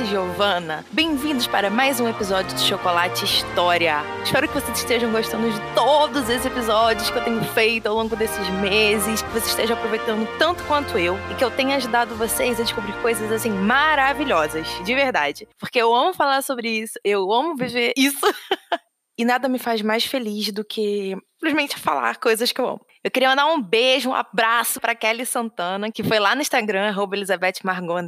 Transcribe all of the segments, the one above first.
This is Giovanna. Bem-vindos para mais um episódio de Chocolate História. Espero que vocês estejam gostando de todos esses episódios que eu tenho feito ao longo desses meses, que vocês estejam aproveitando tanto quanto eu e que eu tenha ajudado vocês a descobrir coisas assim maravilhosas, de verdade. Porque eu amo falar sobre isso, eu amo viver isso. e nada me faz mais feliz do que simplesmente falar coisas que eu amo. Eu queria mandar um beijo, um abraço para Kelly Santana, que foi lá no Instagram, Elizabeth Margot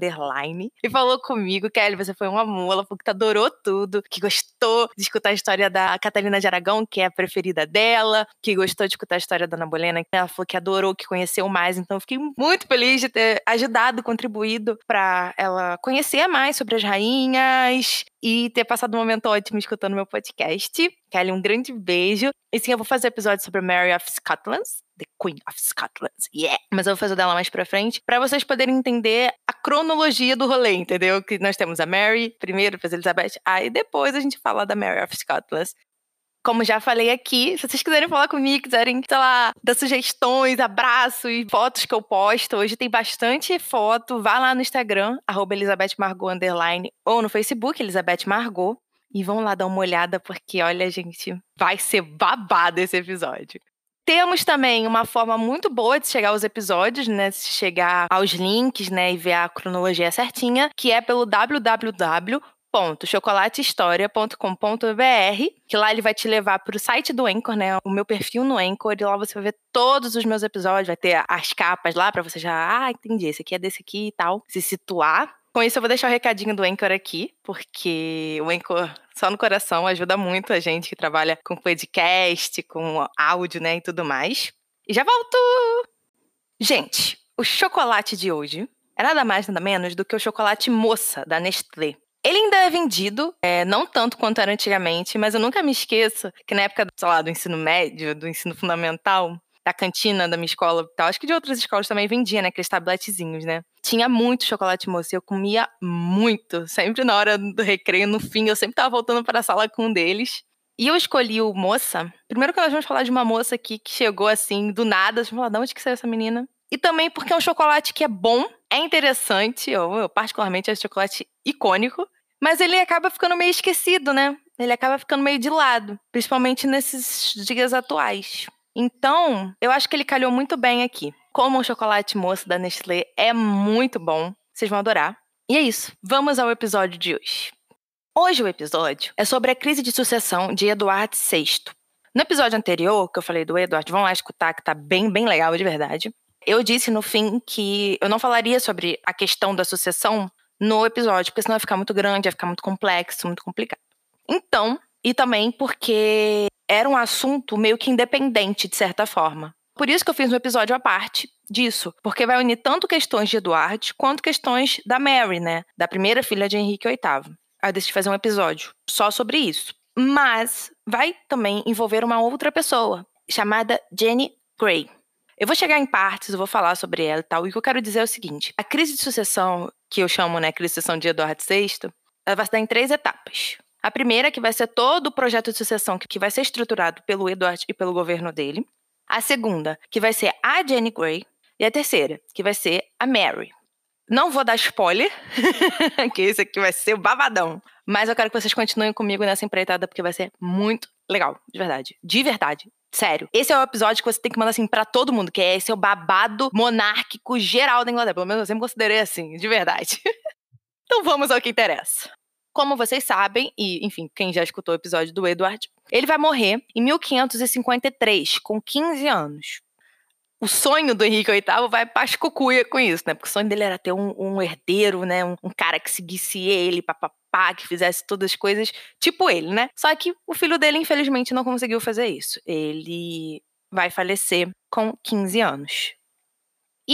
e falou comigo, Kelly, você foi uma mula, porque adorou tudo, que gostou de escutar a história da Catalina de Aragão, que é a preferida dela, que gostou de escutar a história da Ana Bolena, que ela falou que adorou, que conheceu mais, então eu fiquei muito feliz de ter ajudado, contribuído para ela conhecer mais sobre as rainhas, e ter passado um momento ótimo escutando meu podcast. Kelly, um grande beijo. E sim, eu vou fazer episódio sobre Mary of Scotland, The Queen of Scotland, yeah! Mas eu vou fazer dela mais pra frente, para vocês poderem entender a cronologia do rolê, entendeu? Que nós temos a Mary, primeiro, depois a Elizabeth, aí depois a gente fala da Mary of Scotland. Como já falei aqui, se vocês quiserem falar comigo, quiserem, sei lá, dar sugestões, abraços, fotos que eu posto, hoje tem bastante foto, vá lá no Instagram, arroba Elizabeth Margot, ou no Facebook, Elizabeth Margot, e vão lá dar uma olhada, porque, olha, gente, vai ser babado esse episódio. Temos também uma forma muito boa de chegar aos episódios, né? Chegar aos links, né? E ver a cronologia certinha, que é pelo www.chocolatehistoria.com.br, que lá ele vai te levar para o site do Anchor, né? O meu perfil no Anchor, e lá você vai ver todos os meus episódios, vai ter as capas lá para você já, ah, entendi, esse aqui é desse aqui e tal, se situar. Com isso, eu vou deixar o recadinho do Anchor aqui, porque o Anchor só no coração ajuda muito a gente que trabalha com podcast, com áudio, né, e tudo mais. E já volto! Gente, o chocolate de hoje é nada mais, nada menos do que o chocolate moça da Nestlé. Ele ainda é vendido, é, não tanto quanto era antigamente, mas eu nunca me esqueço que na época, sei lá, do ensino médio, do ensino fundamental, da cantina da minha escola e tal. Acho que de outras escolas também vendia, né? Aqueles tabletezinhos, né? Tinha muito chocolate moça. Eu comia muito. Sempre na hora do recreio, no fim, eu sempre tava voltando para a sala com um deles. E eu escolhi o moça. Primeiro que nós vamos falar de uma moça aqui que chegou assim, do nada. Vamos falar, de onde que saiu essa menina? E também porque é um chocolate que é bom, é interessante. Eu, eu particularmente acho chocolate icônico. Mas ele acaba ficando meio esquecido, né? Ele acaba ficando meio de lado. Principalmente nesses dias atuais. Então, eu acho que ele calhou muito bem aqui. Como o chocolate moço da Nestlé é muito bom, vocês vão adorar. E é isso, vamos ao episódio de hoje. Hoje o episódio é sobre a crise de sucessão de Eduardo VI. No episódio anterior, que eu falei do Eduardo, vão lá escutar que tá bem, bem legal de verdade. Eu disse no fim que eu não falaria sobre a questão da sucessão no episódio, porque senão vai ficar muito grande, vai ficar muito complexo, muito complicado. Então, e também porque era um assunto meio que independente, de certa forma. Por isso que eu fiz um episódio à parte disso, porque vai unir tanto questões de Eduardo quanto questões da Mary, né? Da primeira filha de Henrique VIII. Aí eu decidi fazer um episódio só sobre isso. Mas vai também envolver uma outra pessoa, chamada Jenny Gray. Eu vou chegar em partes, eu vou falar sobre ela e tal. E o que eu quero dizer é o seguinte: a crise de sucessão, que eu chamo, né, crise de sucessão de Eduardo VI, ela vai se dar em três etapas. A primeira, que vai ser todo o projeto de sucessão que vai ser estruturado pelo Edward e pelo governo dele. A segunda, que vai ser a Jenny Gray. E a terceira, que vai ser a Mary. Não vou dar spoiler, que esse aqui vai ser o babadão. Mas eu quero que vocês continuem comigo nessa empreitada, porque vai ser muito legal, de verdade. De verdade. Sério. Esse é o episódio que você tem que mandar assim para todo mundo, que é esse é o babado monárquico geral da Inglaterra. Pelo menos eu sempre considerei assim, de verdade. então vamos ao que interessa. Como vocês sabem, e enfim, quem já escutou o episódio do Edward, ele vai morrer em 1553, com 15 anos. O sonho do Henrique VIII vai pascucuia com isso, né? Porque o sonho dele era ter um, um herdeiro, né? Um, um, cara que seguisse ele, papapá, que fizesse todas as coisas tipo ele, né? Só que o filho dele, infelizmente, não conseguiu fazer isso. Ele vai falecer com 15 anos.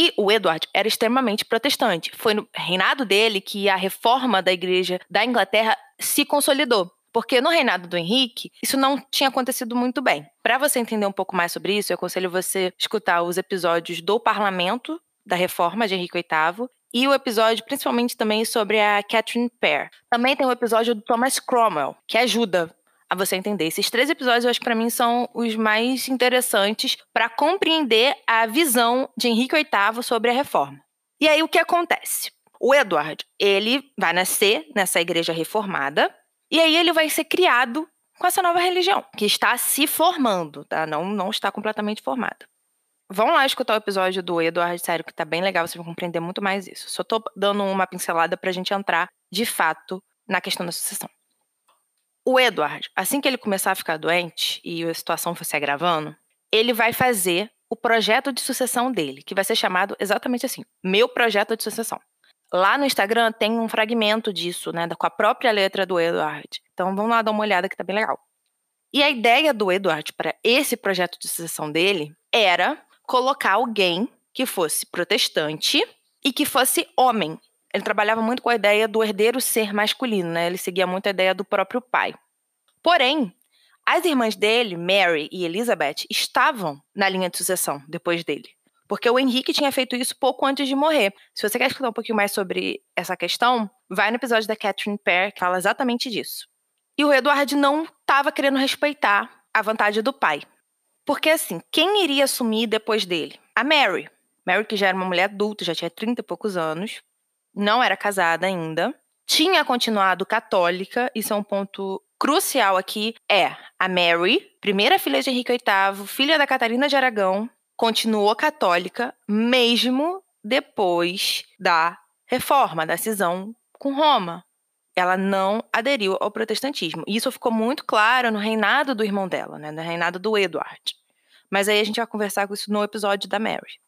E o Edward era extremamente protestante. Foi no reinado dele que a reforma da igreja da Inglaterra se consolidou. Porque no reinado do Henrique, isso não tinha acontecido muito bem. Para você entender um pouco mais sobre isso, eu aconselho você escutar os episódios do parlamento da reforma de Henrique VIII e o episódio principalmente também sobre a Catherine Parr. Também tem o episódio do Thomas Cromwell, que ajuda a você entender. Esses três episódios, eu acho que para mim são os mais interessantes para compreender a visão de Henrique VIII sobre a reforma. E aí o que acontece? O Edward, ele vai nascer nessa igreja reformada e aí ele vai ser criado com essa nova religião, que está se formando, tá? Não, não está completamente formada. Vão lá escutar o episódio do Eduardo Sério, que tá bem legal, vocês vão compreender muito mais isso. Só tô dando uma pincelada pra gente entrar, de fato, na questão da sucessão. O Edward, assim que ele começar a ficar doente e a situação for se agravando, ele vai fazer o projeto de sucessão dele, que vai ser chamado exatamente assim: Meu Projeto de Sucessão. Lá no Instagram tem um fragmento disso, né, com a própria letra do Edward. Então vamos lá dar uma olhada que tá bem legal. E a ideia do Edward para esse projeto de sucessão dele era colocar alguém que fosse protestante e que fosse homem. Ele trabalhava muito com a ideia do herdeiro ser masculino, né? Ele seguia muito a ideia do próprio pai. Porém, as irmãs dele, Mary e Elizabeth, estavam na linha de sucessão depois dele. Porque o Henrique tinha feito isso pouco antes de morrer. Se você quer escutar um pouquinho mais sobre essa questão, vai no episódio da Catherine Pear, que fala exatamente disso. E o Edward não estava querendo respeitar a vontade do pai. Porque, assim, quem iria assumir depois dele? A Mary. Mary, que já era uma mulher adulta, já tinha 30 e poucos anos, não era casada ainda, tinha continuado católica, isso é um ponto crucial aqui, é a Mary, primeira filha de Henrique VIII, filha da Catarina de Aragão, continuou católica mesmo depois da reforma, da cisão com Roma. Ela não aderiu ao protestantismo. E isso ficou muito claro no reinado do irmão dela, né, no reinado do Edward. Mas aí a gente vai conversar com isso no episódio da Mary.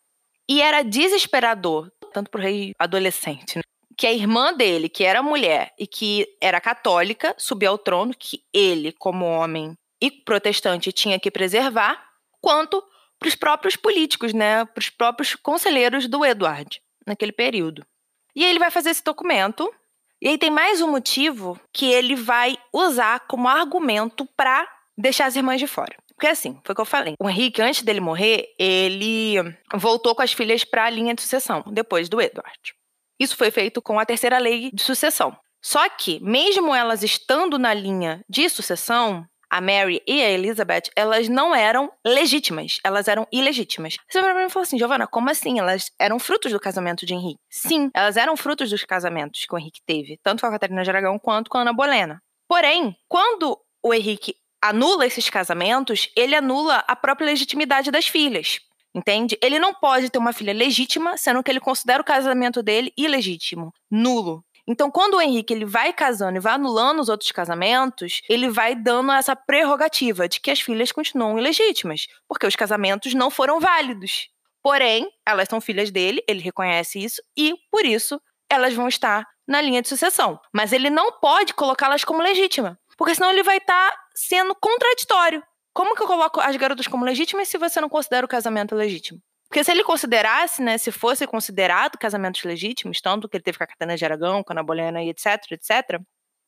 E era desesperador, tanto para o rei adolescente, né, que a irmã dele, que era mulher e que era católica, subiu ao trono, que ele, como homem e protestante, tinha que preservar, quanto para os próprios políticos, né, para os próprios conselheiros do Edward naquele período. E aí ele vai fazer esse documento. E aí tem mais um motivo que ele vai usar como argumento para deixar as irmãs de fora. Porque assim, foi o que eu falei. O Henrique, antes dele morrer, ele voltou com as filhas para a linha de sucessão, depois do Edward. Isso foi feito com a terceira lei de sucessão. Só que, mesmo elas estando na linha de sucessão, a Mary e a Elizabeth, elas não eram legítimas, elas eram ilegítimas. Você vai pra mim e falou assim, Giovana, como assim? Elas eram frutos do casamento de Henrique. Sim, elas eram frutos dos casamentos que o Henrique teve, tanto com a Catarina de Aragão quanto com a Ana Bolena. Porém, quando o Henrique anula esses casamentos, ele anula a própria legitimidade das filhas. Entende? Ele não pode ter uma filha legítima, sendo que ele considera o casamento dele ilegítimo, nulo. Então, quando o Henrique ele vai casando e vai anulando os outros casamentos, ele vai dando essa prerrogativa de que as filhas continuam ilegítimas, porque os casamentos não foram válidos. Porém, elas são filhas dele, ele reconhece isso e, por isso, elas vão estar na linha de sucessão. Mas ele não pode colocá-las como legítima, porque senão ele vai estar sendo contraditório. Como que eu coloco as garotas como legítimas se você não considera o casamento legítimo? Porque se ele considerasse, né, se fosse considerado casamentos legítimos, tanto que ele teve com a Catarina de Aragão, com a Ana Bolena e etc, etc,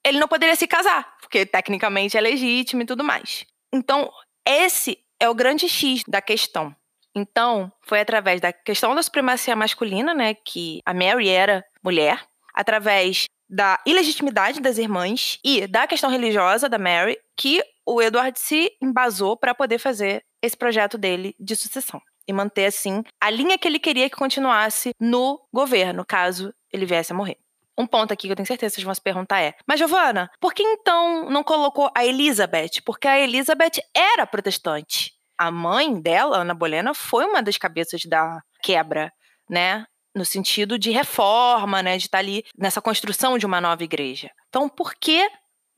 ele não poderia se casar, porque tecnicamente é legítimo e tudo mais. Então, esse é o grande X da questão. Então, foi através da questão da supremacia masculina, né, que a Mary era mulher, através da ilegitimidade das irmãs e da questão religiosa da Mary, que o Edward se embasou para poder fazer esse projeto dele de sucessão e manter, assim, a linha que ele queria que continuasse no governo, caso ele viesse a morrer. Um ponto aqui que eu tenho certeza que vocês vão se perguntar é: Mas, Giovana, por que então não colocou a Elizabeth? Porque a Elizabeth era protestante. A mãe dela, Ana Bolena, foi uma das cabeças da quebra, né? No sentido de reforma, né? De estar ali nessa construção de uma nova igreja. Então, por que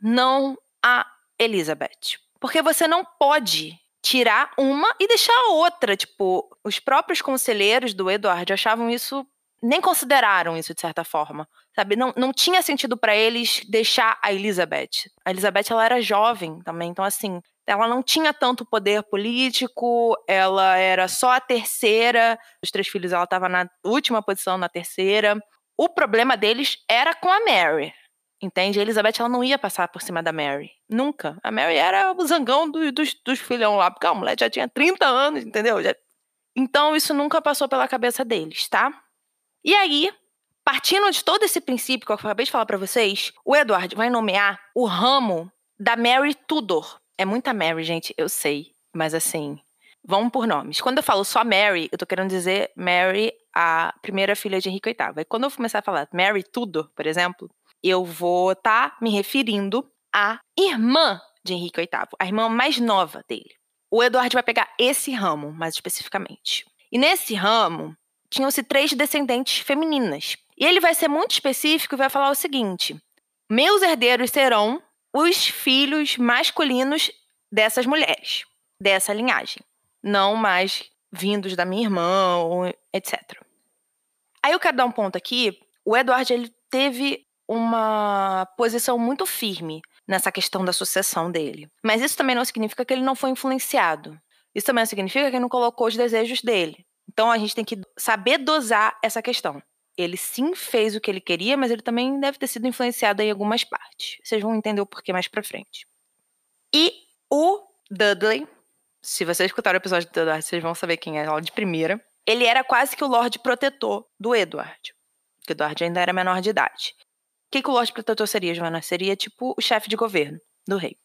não a Elizabeth? Porque você não pode tirar uma e deixar a outra. Tipo, os próprios conselheiros do Edward achavam isso, nem consideraram isso de certa forma. Sabe, não, não tinha sentido para eles deixar a Elizabeth. A Elizabeth ela era jovem também, então assim, ela não tinha tanto poder político, ela era só a terceira, os três filhos ela estava na última posição, na terceira. O problema deles era com a Mary. Entende? A Elizabeth ela não ia passar por cima da Mary. Nunca. A Mary era o zangão do, dos, dos filhão lá, porque a mulher já tinha 30 anos, entendeu? Já... Então isso nunca passou pela cabeça deles, tá? E aí, partindo de todo esse princípio que eu acabei de falar para vocês, o Edward vai nomear o ramo da Mary Tudor. É muita Mary, gente, eu sei. Mas assim, Vamos por nomes. Quando eu falo só Mary, eu tô querendo dizer Mary, a primeira filha de Henrique VIII. E quando eu começar a falar Mary Tudor, por exemplo, eu vou estar tá me referindo à irmã de Henrique VIII, a irmã mais nova dele. O Eduardo vai pegar esse ramo, mais especificamente. E nesse ramo, tinham-se três descendentes femininas. E ele vai ser muito específico e vai falar o seguinte: meus herdeiros serão os filhos masculinos dessas mulheres, dessa linhagem, não mais vindos da minha irmã, etc. Aí eu quero dar um ponto aqui. O Edward ele teve uma posição muito firme nessa questão da sucessão dele. Mas isso também não significa que ele não foi influenciado. Isso também significa que ele não colocou os desejos dele. Então a gente tem que saber dosar essa questão. Ele sim fez o que ele queria, mas ele também deve ter sido influenciado em algumas partes. Vocês vão entender o porquê mais pra frente. E o Dudley, se vocês escutaram o episódio do Edward, vocês vão saber quem é, logo de primeira. Ele era quase que o Lorde Protetor do Edward. Porque o Edward ainda era menor de idade. O que, que o Lorde Protetor seria, Joana? Seria tipo o chefe de governo do rei.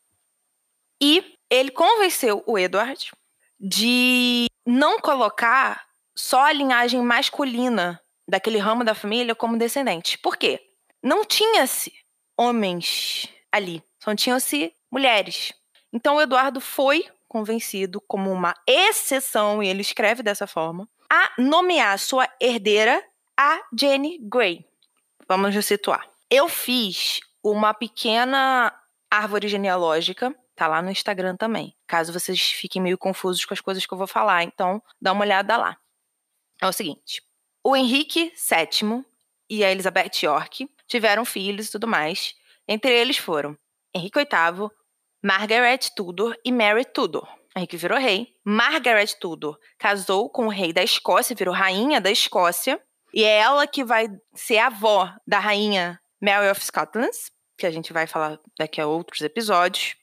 E ele convenceu o Edward de não colocar só a linhagem masculina daquele ramo da família como descendente. Por quê? Não tinha-se homens ali, só tinham-se mulheres. Então o Eduardo foi convencido como uma exceção, e ele escreve dessa forma, a nomear sua herdeira a Jenny Gray. Vamos nos situar. Eu fiz uma pequena árvore genealógica, tá lá no Instagram também, caso vocês fiquem meio confusos com as coisas que eu vou falar, então dá uma olhada lá. É o seguinte: o Henrique VII e a Elizabeth York tiveram filhos e tudo mais. Entre eles foram Henrique VIII, Margaret Tudor e Mary Tudor. Henrique virou rei. Margaret Tudor casou com o rei da Escócia, virou rainha da Escócia. E é ela que vai ser avó da rainha Mary of Scotland, que a gente vai falar daqui a outros episódios.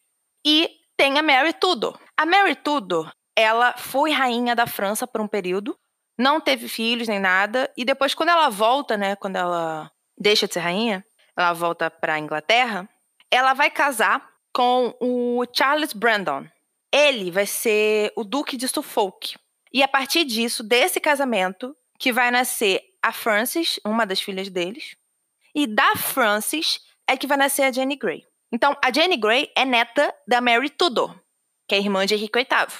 E tem a Mary Tudor. A Mary Tudor, ela foi rainha da França por um período, não teve filhos nem nada, e depois quando ela volta, né, quando ela deixa de ser rainha, ela volta para Inglaterra, ela vai casar com o Charles Brandon. Ele vai ser o Duque de Suffolk. E a partir disso, desse casamento, que vai nascer a Frances, uma das filhas deles, e da Frances é que vai nascer a Jenny Grey. Então, a Jenny Grey é neta da Mary Tudor, que é irmã de Henrique VIII.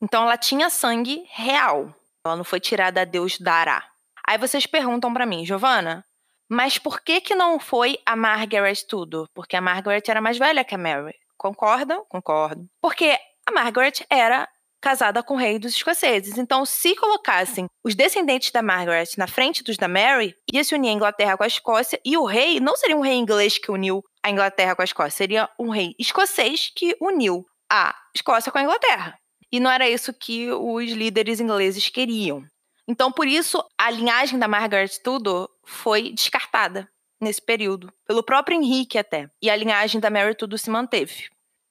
Então, ela tinha sangue real. Ela não foi tirada a Deus dará. Aí vocês perguntam para mim, Giovana, mas por que que não foi a Margaret tudo? Porque a Margaret era mais velha que a Mary. Concordam? Concordo. Porque a Margaret era casada com o rei dos escoceses. Então, se colocassem os descendentes da Margaret na frente dos da Mary, ia se unir a Inglaterra com a Escócia, e o rei não seria um rei inglês que uniu a Inglaterra com a Escócia, seria um rei escocês que uniu a Escócia com a Inglaterra. E não era isso que os líderes ingleses queriam. Então, por isso, a linhagem da Margaret Tudor foi descartada nesse período, pelo próprio Henrique até. E a linhagem da Mary Tudor se manteve.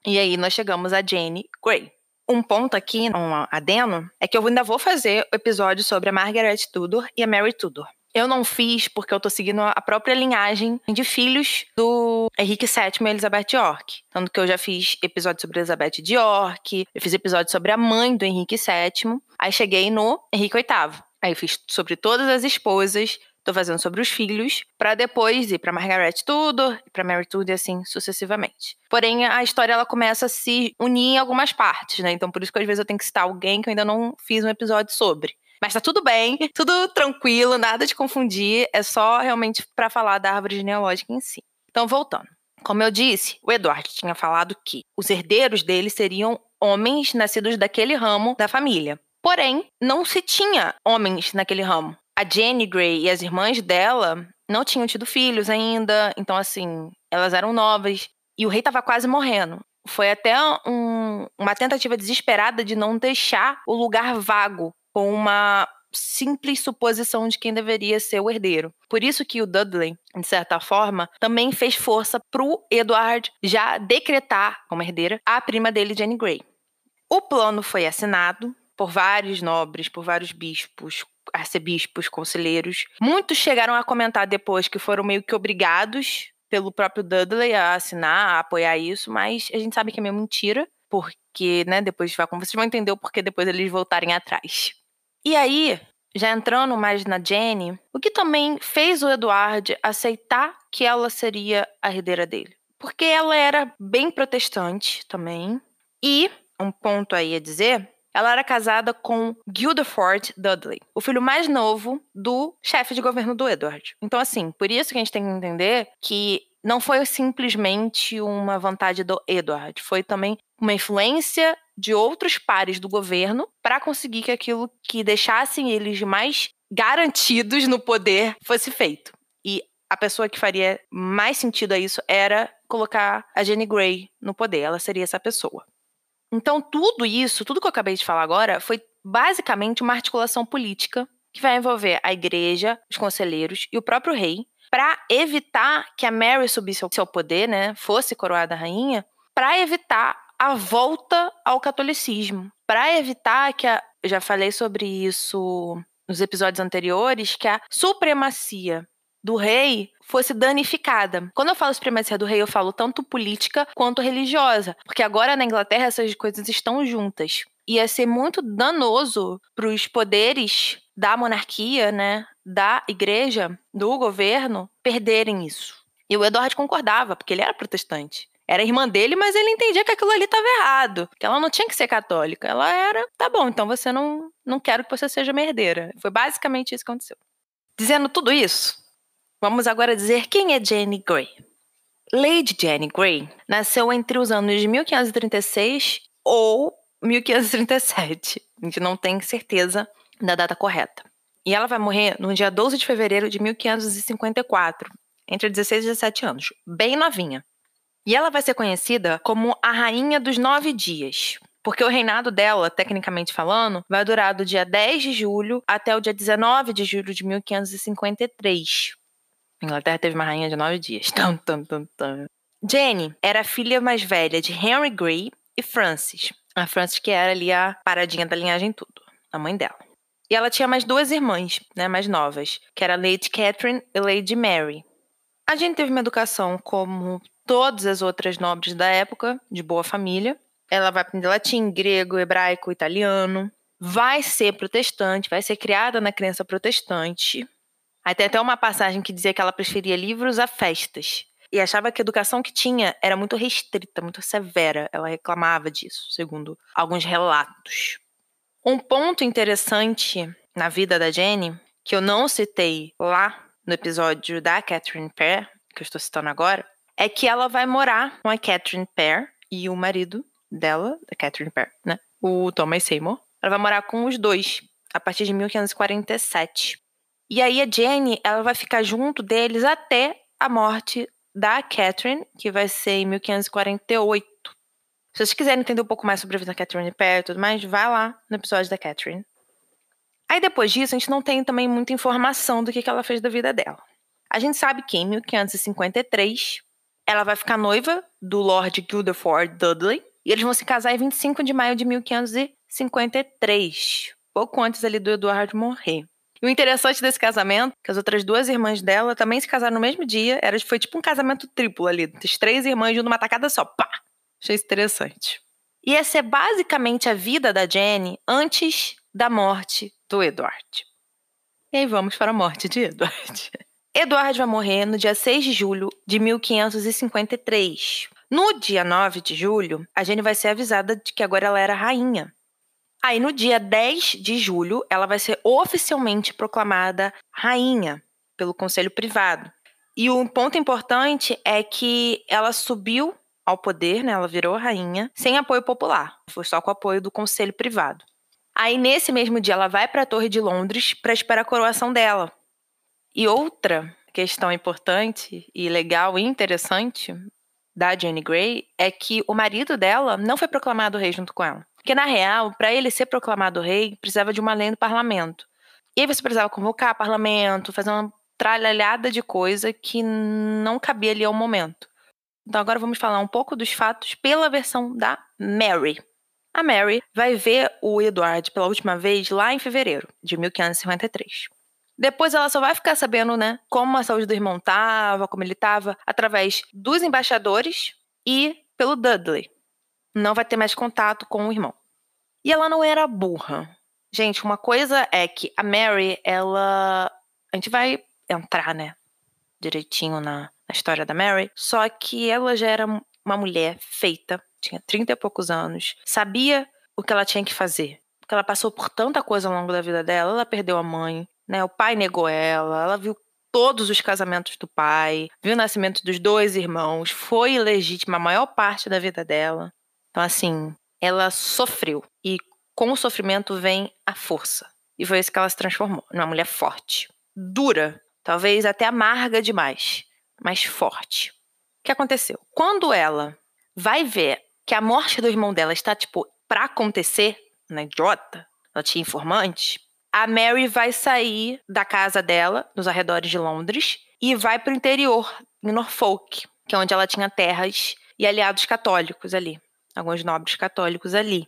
E aí nós chegamos a Jane Grey. Um ponto aqui, um adeno, é que eu ainda vou fazer o episódio sobre a Margaret Tudor e a Mary Tudor. Eu não fiz porque eu tô seguindo a própria linhagem de filhos do Henrique VII e Elizabeth York. Tanto que eu já fiz episódio sobre Elizabeth de York, eu fiz episódio sobre a mãe do Henrique VII, aí cheguei no Henrique VIII. Aí fiz sobre todas as esposas, tô fazendo sobre os filhos, para depois ir para Margaret Tudor, para Mary Tudor e assim sucessivamente. Porém, a história ela começa a se unir em algumas partes, né? Então por isso que às vezes eu tenho que citar alguém que eu ainda não fiz um episódio sobre. Mas tá tudo bem, tudo tranquilo, nada de confundir, é só realmente para falar da árvore genealógica em si. Então, voltando. Como eu disse, o Eduardo tinha falado que os herdeiros dele seriam homens nascidos daquele ramo da família. Porém, não se tinha homens naquele ramo. A Jenny Gray e as irmãs dela não tinham tido filhos ainda, então assim, elas eram novas e o rei estava quase morrendo. Foi até um, uma tentativa desesperada de não deixar o lugar vago com uma simples suposição de quem deveria ser o herdeiro. Por isso que o Dudley, de certa forma, também fez força pro Edward já decretar como herdeira a prima dele, Jenny Grey. O plano foi assinado por vários nobres, por vários bispos, arcebispos, conselheiros. Muitos chegaram a comentar depois que foram meio que obrigados pelo próprio Dudley a assinar, a apoiar isso, mas a gente sabe que é meio mentira porque, né, depois vai, como vocês vão entender o porquê depois eles voltarem atrás. E aí, já entrando mais na Jenny, o que também fez o Eduardo aceitar que ela seria a herdeira dele? Porque ela era bem protestante também. E, um ponto aí a dizer, ela era casada com Guildford Dudley, o filho mais novo do chefe de governo do Edward. Então, assim, por isso que a gente tem que entender que não foi simplesmente uma vontade do Edward, foi também uma influência de outros pares do governo para conseguir que aquilo que deixassem eles mais garantidos no poder fosse feito. E a pessoa que faria mais sentido a isso era colocar a Jenny Gray no poder, ela seria essa pessoa. Então, tudo isso, tudo que eu acabei de falar agora, foi basicamente uma articulação política que vai envolver a igreja, os conselheiros e o próprio rei, para evitar que a Mary subisse ao poder, né, fosse coroada rainha, para evitar a volta ao catolicismo, para evitar que a, já falei sobre isso nos episódios anteriores, que a supremacia do rei fosse danificada. Quando eu falo supremacia do rei, eu falo tanto política quanto religiosa, porque agora na Inglaterra essas coisas estão juntas. Ia ser muito danoso para os poderes da monarquia, né, da igreja, do governo, perderem isso. E o Edward concordava, porque ele era protestante. Era irmã dele, mas ele entendia que aquilo ali estava errado, que ela não tinha que ser católica. Ela era, tá bom, então você não, não quero que você seja merdeira. Foi basicamente isso que aconteceu. Dizendo tudo isso, Vamos agora dizer quem é Jenny Gray. Lady Jenny Gray nasceu entre os anos de 1536 ou 1537. A gente não tem certeza da data correta. E ela vai morrer no dia 12 de fevereiro de 1554, entre 16 e 17 anos, bem novinha. E ela vai ser conhecida como a Rainha dos Nove Dias, porque o reinado dela, tecnicamente falando, vai durar do dia 10 de julho até o dia 19 de julho de 1553. A Inglaterra teve uma rainha de nove dias. Tum, tum, tum, tum. Jenny era a filha mais velha de Henry Grey e Frances. A Frances que era ali a paradinha da linhagem tudo, a mãe dela. E ela tinha mais duas irmãs, né, mais novas, que era Lady Catherine e Lady Mary. A Jenny teve uma educação como todas as outras nobres da época, de boa família. Ela vai aprender latim, grego, hebraico, italiano. Vai ser protestante, vai ser criada na crença protestante. Aí tem até uma passagem que dizia que ela preferia livros a festas. E achava que a educação que tinha era muito restrita, muito severa. Ela reclamava disso, segundo alguns relatos. Um ponto interessante na vida da Jenny, que eu não citei lá no episódio da Catherine Pear, que eu estou citando agora, é que ela vai morar com a Catherine Pear e o marido dela, da Catherine Pear, né? O Thomas Seymour. Ela vai morar com os dois a partir de 1547. E aí a Jenny, ela vai ficar junto deles até a morte da Catherine, que vai ser em 1548. Se vocês quiserem entender um pouco mais sobre a vida da Catherine Perry e tudo mais, vai lá no episódio da Catherine. Aí depois disso, a gente não tem também muita informação do que, que ela fez da vida dela. A gente sabe que em 1553 ela vai ficar noiva do Lord Guildford Dudley e eles vão se casar em 25 de maio de 1553, pouco antes ali do Eduardo morrer. E o interessante desse casamento, que as outras duas irmãs dela também se casaram no mesmo dia, era, foi tipo um casamento triplo ali, as três irmãs junto numa tacada só, pá! Achei isso interessante. E essa é basicamente a vida da Jenny antes da morte do Edward. E aí vamos para a morte de Edward. Edward vai morrer no dia 6 de julho de 1553. No dia 9 de julho, a Jenny vai ser avisada de que agora ela era rainha. Aí, no dia 10 de julho, ela vai ser oficialmente proclamada rainha pelo Conselho Privado. E um ponto importante é que ela subiu ao poder, né? Ela virou rainha sem apoio popular, foi só com apoio do Conselho Privado. Aí, nesse mesmo dia, ela vai para a Torre de Londres para esperar a coroação dela. E outra questão importante e legal e interessante da Jenny Grey é que o marido dela não foi proclamado rei junto com ela. Porque, na real, para ele ser proclamado rei, precisava de uma lei no parlamento. E aí você precisava convocar parlamento, fazer uma tralhalhada de coisa que não cabia ali ao momento. Então agora vamos falar um pouco dos fatos pela versão da Mary. A Mary vai ver o Edward pela última vez lá em fevereiro de 1553. Depois ela só vai ficar sabendo, né, como a saúde do irmão estava, como ele estava, através dos embaixadores e pelo Dudley, não vai ter mais contato com o irmão. E ela não era burra. Gente, uma coisa é que a Mary, ela. A gente vai entrar, né? Direitinho na, na história da Mary. Só que ela já era uma mulher feita, tinha 30 e poucos anos, sabia o que ela tinha que fazer. Porque ela passou por tanta coisa ao longo da vida dela. Ela perdeu a mãe, né? O pai negou ela, ela viu todos os casamentos do pai, viu o nascimento dos dois irmãos, foi ilegítima a maior parte da vida dela. Então, assim, ela sofreu. E com o sofrimento vem a força. E foi isso que ela se transformou numa mulher forte, dura, talvez até amarga demais, mas forte. O que aconteceu? Quando ela vai ver que a morte do irmão dela está, tipo, pra acontecer, na idiota, ela tinha informante, a Mary vai sair da casa dela, nos arredores de Londres, e vai para o interior, em Norfolk, que é onde ela tinha terras e aliados católicos ali, alguns nobres católicos ali.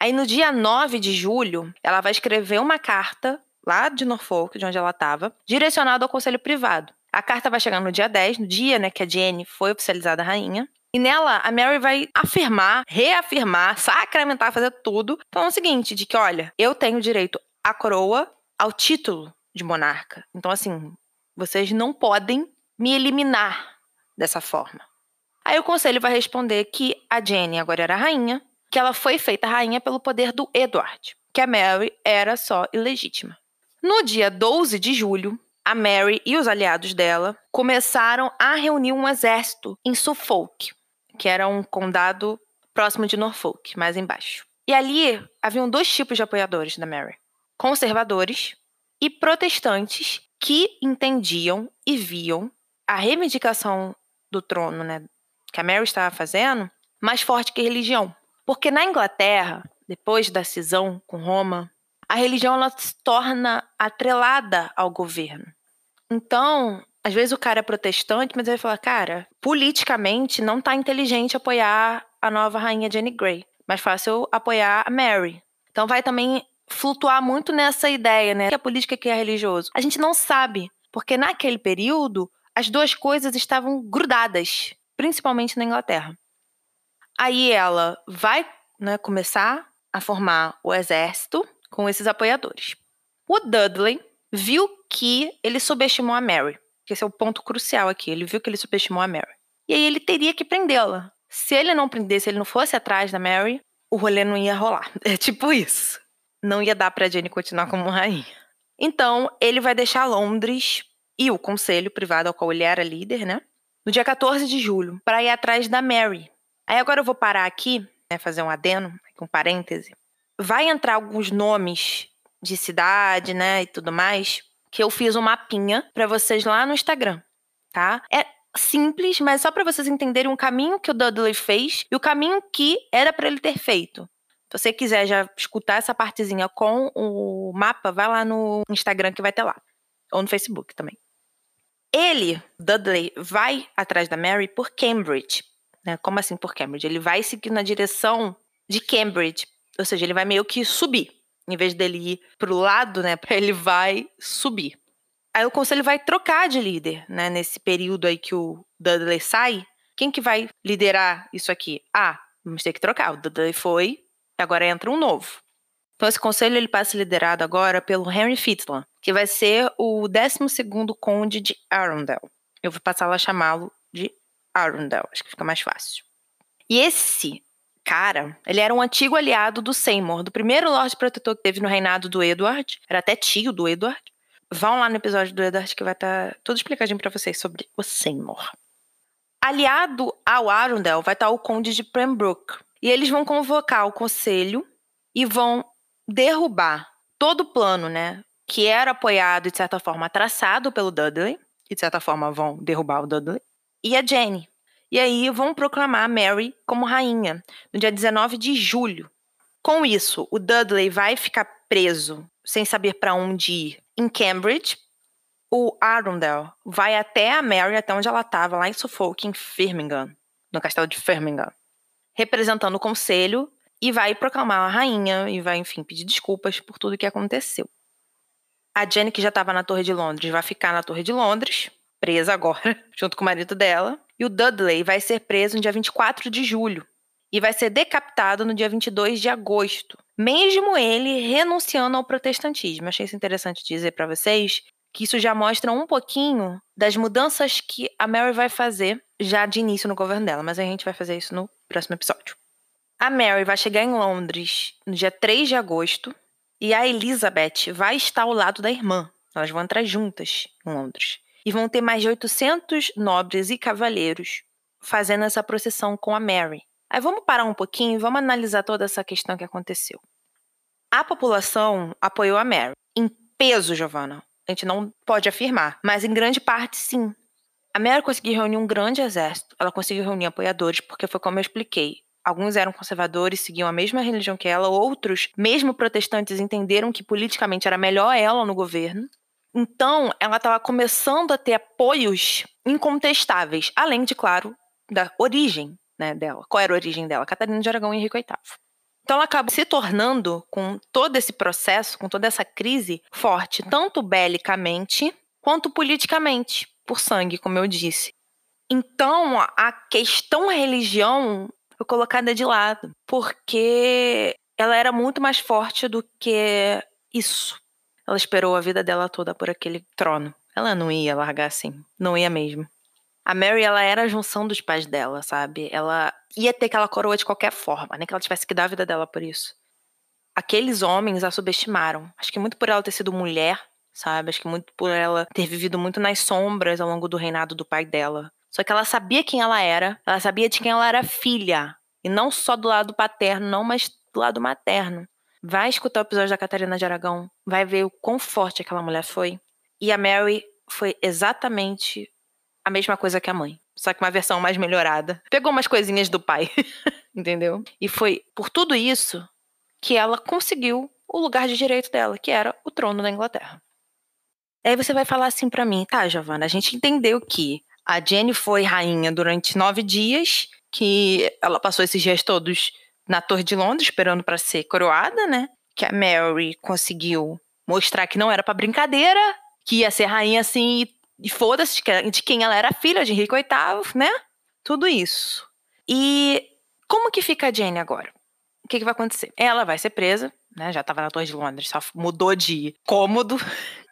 Aí no dia 9 de julho, ela vai escrever uma carta lá de Norfolk, de onde ela estava, direcionada ao conselho privado. A carta vai chegar no dia 10, no dia né, que a Jenny foi oficializada rainha. E nela, a Mary vai afirmar, reafirmar, sacramentar, fazer tudo. É o seguinte, de que, olha, eu tenho direito a coroa ao título de monarca. Então, assim, vocês não podem me eliminar dessa forma. Aí o conselho vai responder que a Jenny agora era rainha, que ela foi feita rainha pelo poder do Edward, que a Mary era só ilegítima. No dia 12 de julho, a Mary e os aliados dela começaram a reunir um exército em Suffolk, que era um condado próximo de Norfolk, mais embaixo. E ali haviam dois tipos de apoiadores da Mary conservadores e protestantes que entendiam e viam a reivindicação do trono, né, que a Mary estava fazendo, mais forte que a religião. Porque na Inglaterra, depois da cisão com Roma, a religião ela se torna atrelada ao governo. Então, às vezes o cara é protestante, mas ele fala, cara, politicamente não tá inteligente apoiar a nova rainha Jenny Grey, mas fácil apoiar a Mary. Então vai também flutuar muito nessa ideia, né? Que a política que é religioso. A gente não sabe, porque naquele período as duas coisas estavam grudadas, principalmente na Inglaterra. Aí ela vai né, começar a formar o exército com esses apoiadores. O Dudley viu que ele subestimou a Mary. Esse é o ponto crucial aqui. Ele viu que ele subestimou a Mary. E aí ele teria que prendê-la. Se ele não prendesse, se ele não fosse atrás da Mary, o rolê não ia rolar. É tipo isso não ia dar para Jenny continuar como rainha. Então, ele vai deixar Londres e o conselho privado ao qual ele era líder, né? No dia 14 de julho, para ir atrás da Mary. Aí agora eu vou parar aqui, né, fazer um adeno, um parêntese. Vai entrar alguns nomes de cidade, né, e tudo mais, que eu fiz um mapinha para vocês lá no Instagram, tá? É simples, mas só para vocês entenderem o caminho que o Dudley fez e o caminho que era para ele ter feito. Se você quiser já escutar essa partezinha com o mapa, vai lá no Instagram que vai ter lá. Ou no Facebook também. Ele, Dudley, vai atrás da Mary por Cambridge. Né? Como assim por Cambridge? Ele vai seguir na direção de Cambridge. Ou seja, ele vai meio que subir. Em vez dele ir pro lado, né? Ele vai subir. Aí o conselho vai trocar de líder, né? Nesse período aí que o Dudley sai. Quem que vai liderar isso aqui? Ah, vamos ter que trocar. O Dudley foi, Agora entra um novo. Então esse conselho ele passa liderado agora pelo Henry Fitzlan, que vai ser o 12º conde de Arundel. Eu vou passar a chamá-lo de Arundel, acho que fica mais fácil. E esse cara, ele era um antigo aliado do Seymour, do primeiro Lorde Protetor que teve no reinado do Edward, era até tio do Edward. Vão lá no episódio do Edward que vai estar tá tudo explicadinho para vocês sobre o Seymour. Aliado ao Arundel vai estar tá o conde de Pembroke, e eles vão convocar o conselho e vão derrubar todo o plano, né? Que era apoiado, de certa forma, traçado pelo Dudley. E, de certa forma, vão derrubar o Dudley. E a Jenny. E aí vão proclamar a Mary como rainha, no dia 19 de julho. Com isso, o Dudley vai ficar preso, sem saber para onde ir, em Cambridge. O Arundel vai até a Mary, até onde ela estava, lá em Suffolk, em Firmingham, no castelo de Firmingham representando o conselho e vai proclamar a rainha e vai, enfim, pedir desculpas por tudo que aconteceu. A Jenny, que já estava na Torre de Londres, vai ficar na Torre de Londres, presa agora, junto com o marido dela. E o Dudley vai ser preso no dia 24 de julho. e vai ser decapitado no dia 22 de agosto, mesmo ele renunciando ao protestantismo. Achei isso interessante dizer para vocês que isso já mostra um pouquinho das mudanças que a Mary vai fazer já de início no governo dela, mas a gente vai fazer isso no próximo episódio. A Mary vai chegar em Londres no dia 3 de agosto e a Elizabeth vai estar ao lado da irmã. Elas vão entrar juntas em Londres. E vão ter mais de 800 nobres e cavaleiros fazendo essa procissão com a Mary. Aí vamos parar um pouquinho e vamos analisar toda essa questão que aconteceu. A população apoiou a Mary. Em peso, Giovanna. A gente não pode afirmar, mas em grande parte sim. A Mary conseguiu reunir um grande exército. Ela conseguiu reunir apoiadores, porque foi como eu expliquei. Alguns eram conservadores, seguiam a mesma religião que ela, outros, mesmo protestantes, entenderam que politicamente era melhor ela no governo. Então, ela estava começando a ter apoios incontestáveis, além de, claro, da origem né, dela. Qual era a origem dela? Catarina de Aragão e Henrique VIII. Então ela acaba se tornando, com todo esse processo, com toda essa crise, forte, tanto belicamente quanto politicamente, por sangue, como eu disse. Então a questão religião foi colocada de lado, porque ela era muito mais forte do que isso. Ela esperou a vida dela toda por aquele trono. Ela não ia largar assim, não ia mesmo. A Mary, ela era a junção dos pais dela, sabe? Ela ia ter aquela coroa de qualquer forma, nem que ela tivesse que dar a vida dela por isso. Aqueles homens a subestimaram. Acho que muito por ela ter sido mulher, sabe? Acho que muito por ela ter vivido muito nas sombras ao longo do reinado do pai dela. Só que ela sabia quem ela era, ela sabia de quem ela era filha. E não só do lado paterno, não, mas do lado materno. Vai escutar o episódio da Catarina de Aragão, vai ver o quão forte aquela mulher foi. E a Mary foi exatamente a mesma coisa que a mãe, só que uma versão mais melhorada. Pegou umas coisinhas do pai, entendeu? E foi por tudo isso que ela conseguiu o lugar de direito dela, que era o trono da Inglaterra. Aí você vai falar assim para mim, tá, Giovanna, a gente entendeu que a Jenny foi rainha durante nove dias, que ela passou esses dias todos na Torre de Londres esperando para ser coroada, né? Que a Mary conseguiu mostrar que não era para brincadeira, que ia ser rainha assim e foda-se de quem ela era filha de Henrique VIII, né? Tudo isso. E como que fica a Jane agora? O que, que vai acontecer? Ela vai ser presa, né? Já estava na Torre de Londres, só mudou de cômodo.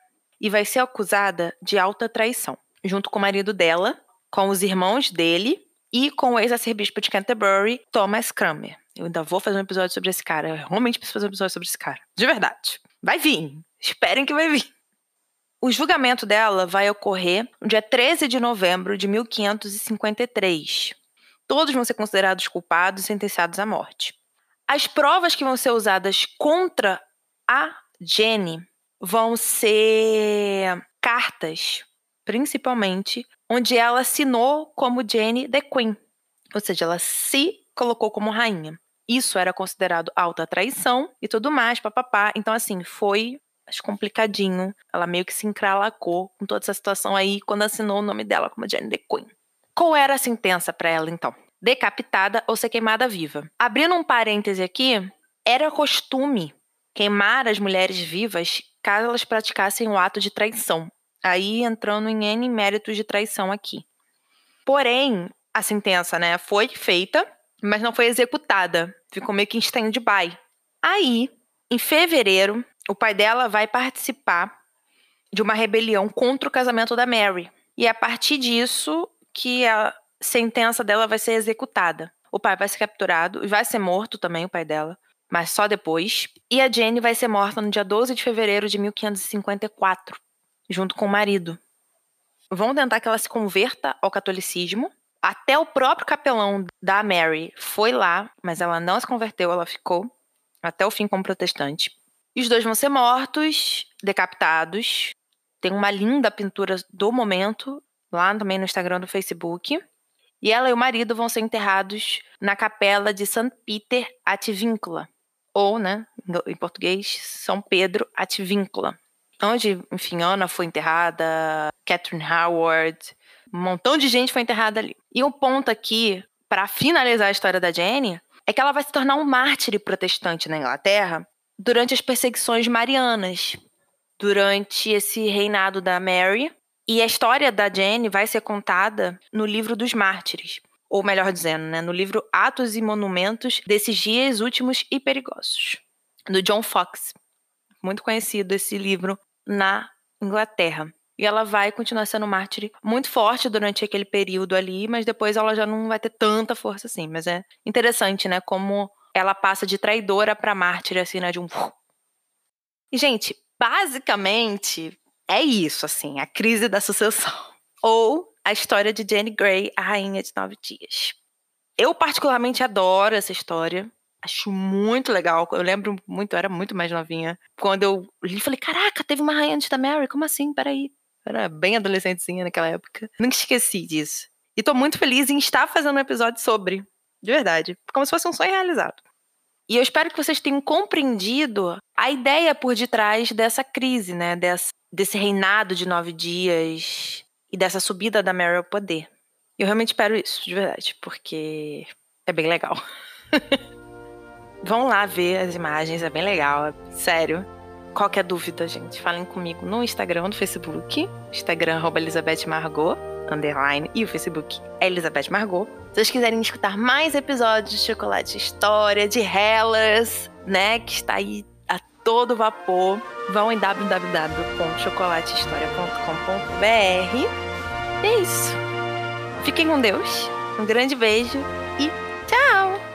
E vai ser acusada de alta traição, junto com o marido dela, com os irmãos dele e com o ex-arcebispo de Canterbury, Thomas Cranmer. Eu ainda vou fazer um episódio sobre esse cara. Eu realmente preciso fazer um episódio sobre esse cara. De verdade. Vai vir. Esperem que vai vir. O julgamento dela vai ocorrer no dia 13 de novembro de 1553. Todos vão ser considerados culpados e sentenciados à morte. As provas que vão ser usadas contra a Jenny vão ser cartas, principalmente, onde ela assinou como Jenny the Queen. Ou seja, ela se colocou como rainha. Isso era considerado alta traição e tudo mais, papapá. Então, assim, foi acho complicadinho. Ela meio que se encralacou com toda essa situação aí quando assinou o nome dela como Jane the Queen. Qual era a sentença para ela então? Decapitada ou ser queimada viva. Abrindo um parêntese aqui, era costume queimar as mulheres vivas caso elas praticassem o ato de traição. Aí entrando em N méritos de traição aqui. Porém, a sentença, né, foi feita, mas não foi executada. Ficou meio que em stand-by. Aí, em fevereiro o pai dela vai participar de uma rebelião contra o casamento da Mary. E é a partir disso que a sentença dela vai ser executada. O pai vai ser capturado e vai ser morto também, o pai dela, mas só depois. E a Jane vai ser morta no dia 12 de fevereiro de 1554, junto com o marido. Vão tentar que ela se converta ao catolicismo. Até o próprio capelão da Mary foi lá, mas ela não se converteu, ela ficou até o fim como protestante. E os dois vão ser mortos, decapitados. Tem uma linda pintura do momento, lá também no Instagram do Facebook. E ela e o marido vão ser enterrados na capela de St. Peter Atvíncula. Ou, né, em português, São Pedro Atvíncula. Onde, enfim, Ana foi enterrada, Catherine Howard, um montão de gente foi enterrada ali. E o um ponto aqui, para finalizar a história da Jenny, é que ela vai se tornar um mártir protestante na Inglaterra durante as perseguições marianas, durante esse reinado da Mary. E a história da Jane vai ser contada no livro dos mártires. ou melhor dizendo, né, no livro Atos e Monumentos desses dias últimos e perigosos, do John Fox. Muito conhecido esse livro na Inglaterra. E ela vai continuar sendo mártir muito forte durante aquele período ali, mas depois ela já não vai ter tanta força assim. Mas é interessante, né? Como ela passa de traidora para mártir, assim, né? De um. E, gente, basicamente é isso, assim, a crise da sucessão. Ou a história de Jane Grey, a Rainha de Nove Dias. Eu, particularmente, adoro essa história. Acho muito legal. Eu lembro muito, eu era muito mais novinha. Quando eu li, falei: caraca, teve uma rainha antes da Mary? Como assim? Peraí. Eu era bem adolescentezinha naquela época. Nunca esqueci disso. E tô muito feliz em estar fazendo um episódio sobre. De verdade. Como se fosse um sonho realizado. E eu espero que vocês tenham compreendido a ideia por detrás dessa crise, né? Dessa, desse reinado de nove dias e dessa subida da Mary ao poder. Eu realmente espero isso, de verdade, porque é bem legal. Vão lá ver as imagens, é bem legal, é sério. Qualquer dúvida, gente, falem comigo no Instagram, no Facebook. Instagram, Elizabeth Margot, underline, e o Facebook é Elizabeth Margot. Se vocês quiserem escutar mais episódios de Chocolate História, de Hellas, né, que está aí a todo vapor, vão em www.chocolatehistoria.com.br. E é isso. Fiquem com Deus, um grande beijo e tchau!